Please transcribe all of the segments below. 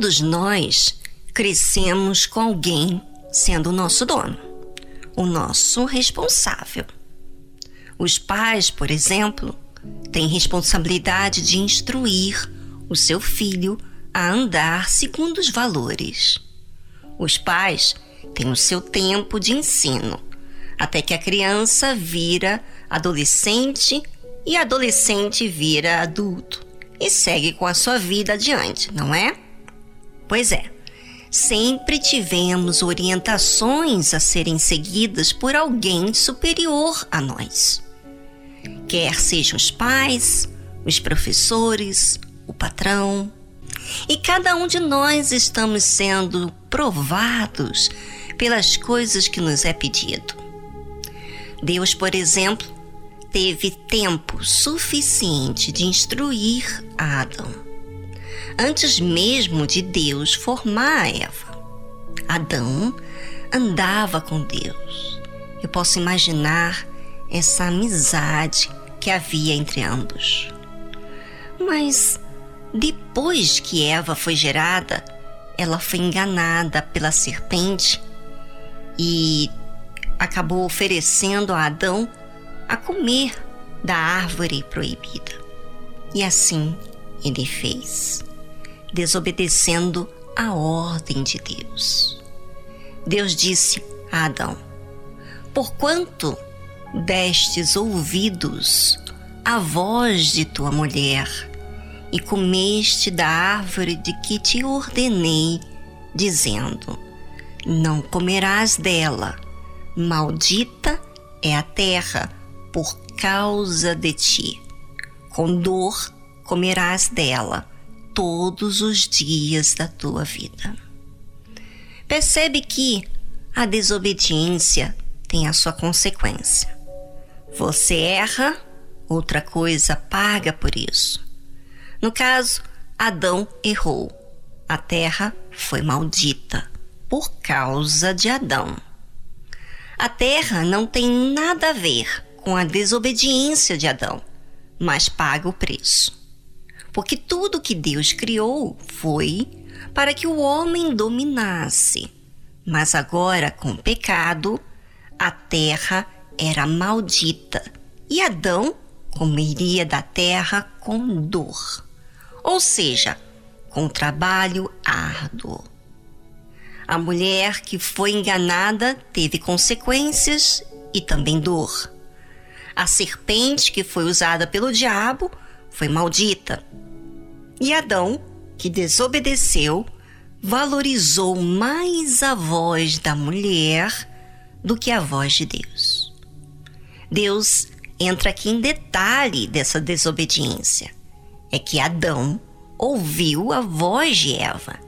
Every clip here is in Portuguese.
Todos nós crescemos com alguém sendo o nosso dono, o nosso responsável. Os pais, por exemplo, têm responsabilidade de instruir o seu filho a andar segundo os valores. Os pais têm o seu tempo de ensino, até que a criança vira adolescente e adolescente vira adulto e segue com a sua vida adiante, não é? Pois é, sempre tivemos orientações a serem seguidas por alguém superior a nós. Quer sejam os pais, os professores, o patrão. E cada um de nós estamos sendo provados pelas coisas que nos é pedido. Deus, por exemplo, teve tempo suficiente de instruir Adão, antes mesmo de Deus formar Eva. Adão andava com Deus. Eu posso imaginar essa amizade que havia entre ambos. Mas depois que Eva foi gerada, ela foi enganada pela serpente e acabou oferecendo a Adão a comer da árvore proibida. E assim ele fez, desobedecendo a ordem de Deus. Deus disse a Adão: Porquanto destes ouvidos à voz de tua mulher e comeste da árvore de que te ordenei, dizendo: Não comerás dela, maldita é a terra por causa de ti. Com dor comerás dela todos os dias da tua vida. Percebe que a desobediência tem a sua consequência. Você erra, outra coisa paga por isso. No caso, Adão errou. A terra foi maldita por causa de Adão. A terra não tem nada a ver com a desobediência de Adão, mas paga o preço. Porque tudo que Deus criou foi para que o homem dominasse. Mas agora, com o pecado, a terra era maldita e Adão comeria da terra com dor, ou seja, com trabalho árduo. A mulher que foi enganada teve consequências e também dor. A serpente que foi usada pelo diabo foi maldita. E Adão, que desobedeceu, valorizou mais a voz da mulher do que a voz de Deus. Deus entra aqui em detalhe dessa desobediência. É que Adão ouviu a voz de Eva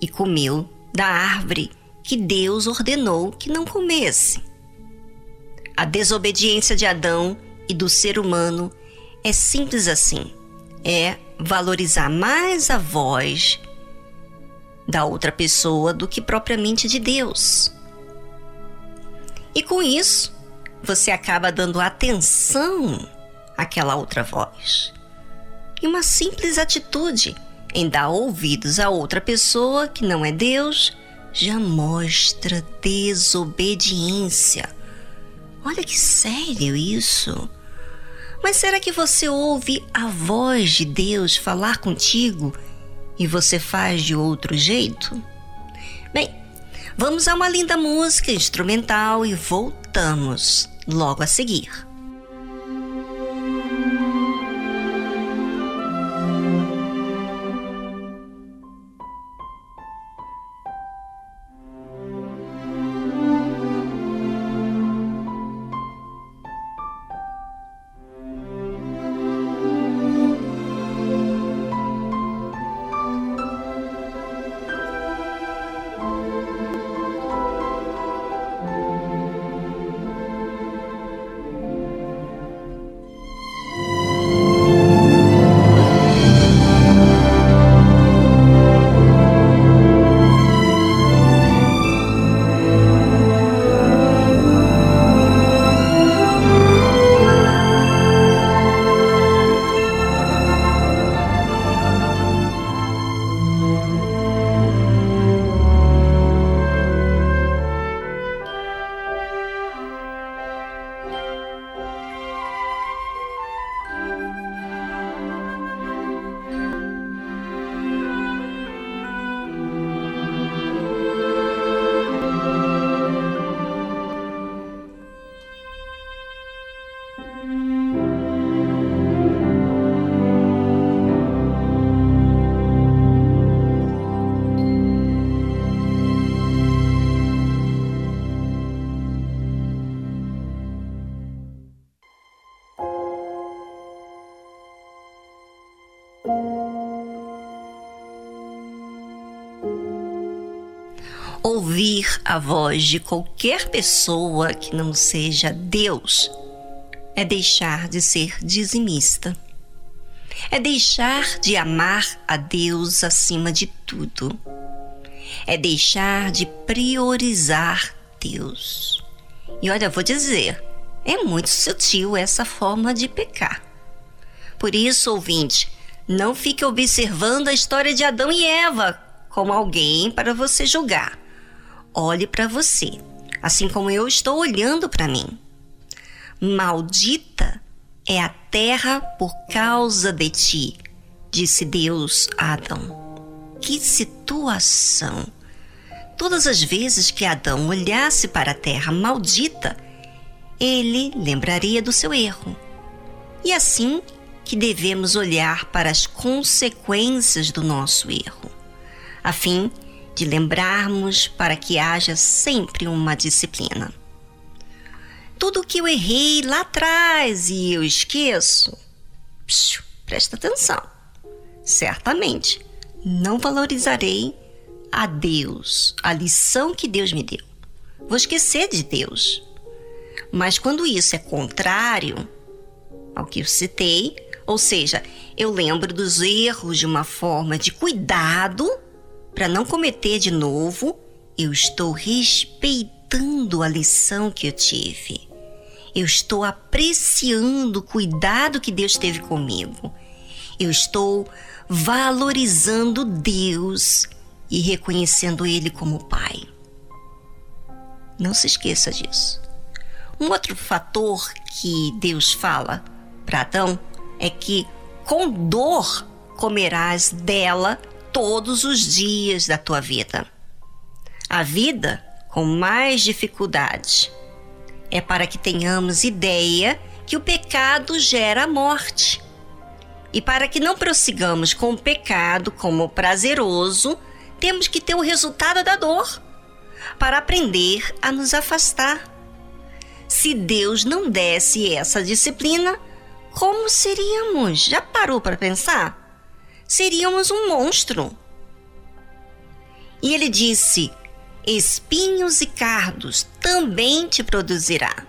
e comeu da árvore que Deus ordenou que não comesse. A desobediência de Adão e do ser humano é simples assim: é valorizar mais a voz da outra pessoa do que propriamente de Deus. E com isso, você acaba dando atenção àquela outra voz. E uma simples atitude em dar ouvidos a outra pessoa que não é Deus já mostra desobediência. Olha que sério isso. Mas será que você ouve a voz de Deus falar contigo e você faz de outro jeito? Bem, Vamos a uma linda música instrumental e voltamos logo a seguir. Ouvir a voz de qualquer pessoa que não seja Deus é deixar de ser dizimista. É deixar de amar a Deus acima de tudo. É deixar de priorizar Deus. E olha, vou dizer, é muito sutil essa forma de pecar. Por isso, ouvinte, não fique observando a história de Adão e Eva como alguém para você julgar. Olhe para você, assim como eu estou olhando para mim. Maldita é a terra por causa de ti, disse Deus a Adão. Que situação! Todas as vezes que Adão olhasse para a terra maldita, ele lembraria do seu erro. E assim que devemos olhar para as consequências do nosso erro, a fim de lembrarmos para que haja sempre uma disciplina. Tudo que eu errei lá atrás e eu esqueço, psiu, presta atenção. Certamente não valorizarei a Deus, a lição que Deus me deu. Vou esquecer de Deus. Mas quando isso é contrário ao que eu citei, ou seja, eu lembro dos erros de uma forma de cuidado para não cometer de novo, eu estou respeitando a lição que eu tive. Eu estou apreciando o cuidado que Deus teve comigo. Eu estou valorizando Deus e reconhecendo Ele como Pai. Não se esqueça disso. Um outro fator que Deus fala para Adão é que com dor comerás dela todos os dias da tua vida. A vida com mais dificuldade é para que tenhamos ideia que o pecado gera a morte. E para que não prossigamos com o pecado como prazeroso, temos que ter o resultado da dor para aprender a nos afastar. Se Deus não desse essa disciplina, como seríamos? Já parou para pensar? Seríamos um monstro. E ele disse: Espinhos e cardos também te produzirá.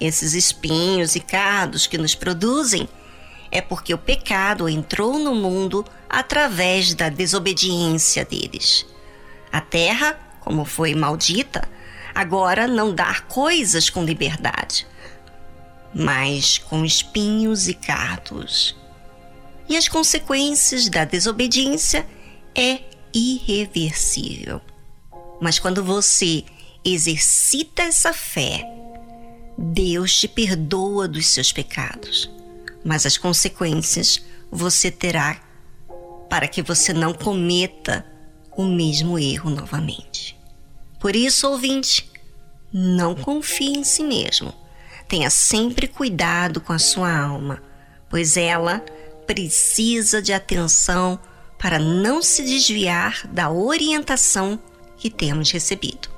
Esses espinhos e cardos que nos produzem é porque o pecado entrou no mundo através da desobediência deles. A terra, como foi maldita, agora não dá coisas com liberdade, mas com espinhos e cardos. E as consequências da desobediência é irreversível. Mas quando você exercita essa fé, Deus te perdoa dos seus pecados mas as consequências você terá para que você não cometa o mesmo erro novamente. Por isso, ouvinte, não confie em si mesmo. Tenha sempre cuidado com a sua alma, pois ela precisa de atenção para não se desviar da orientação que temos recebido.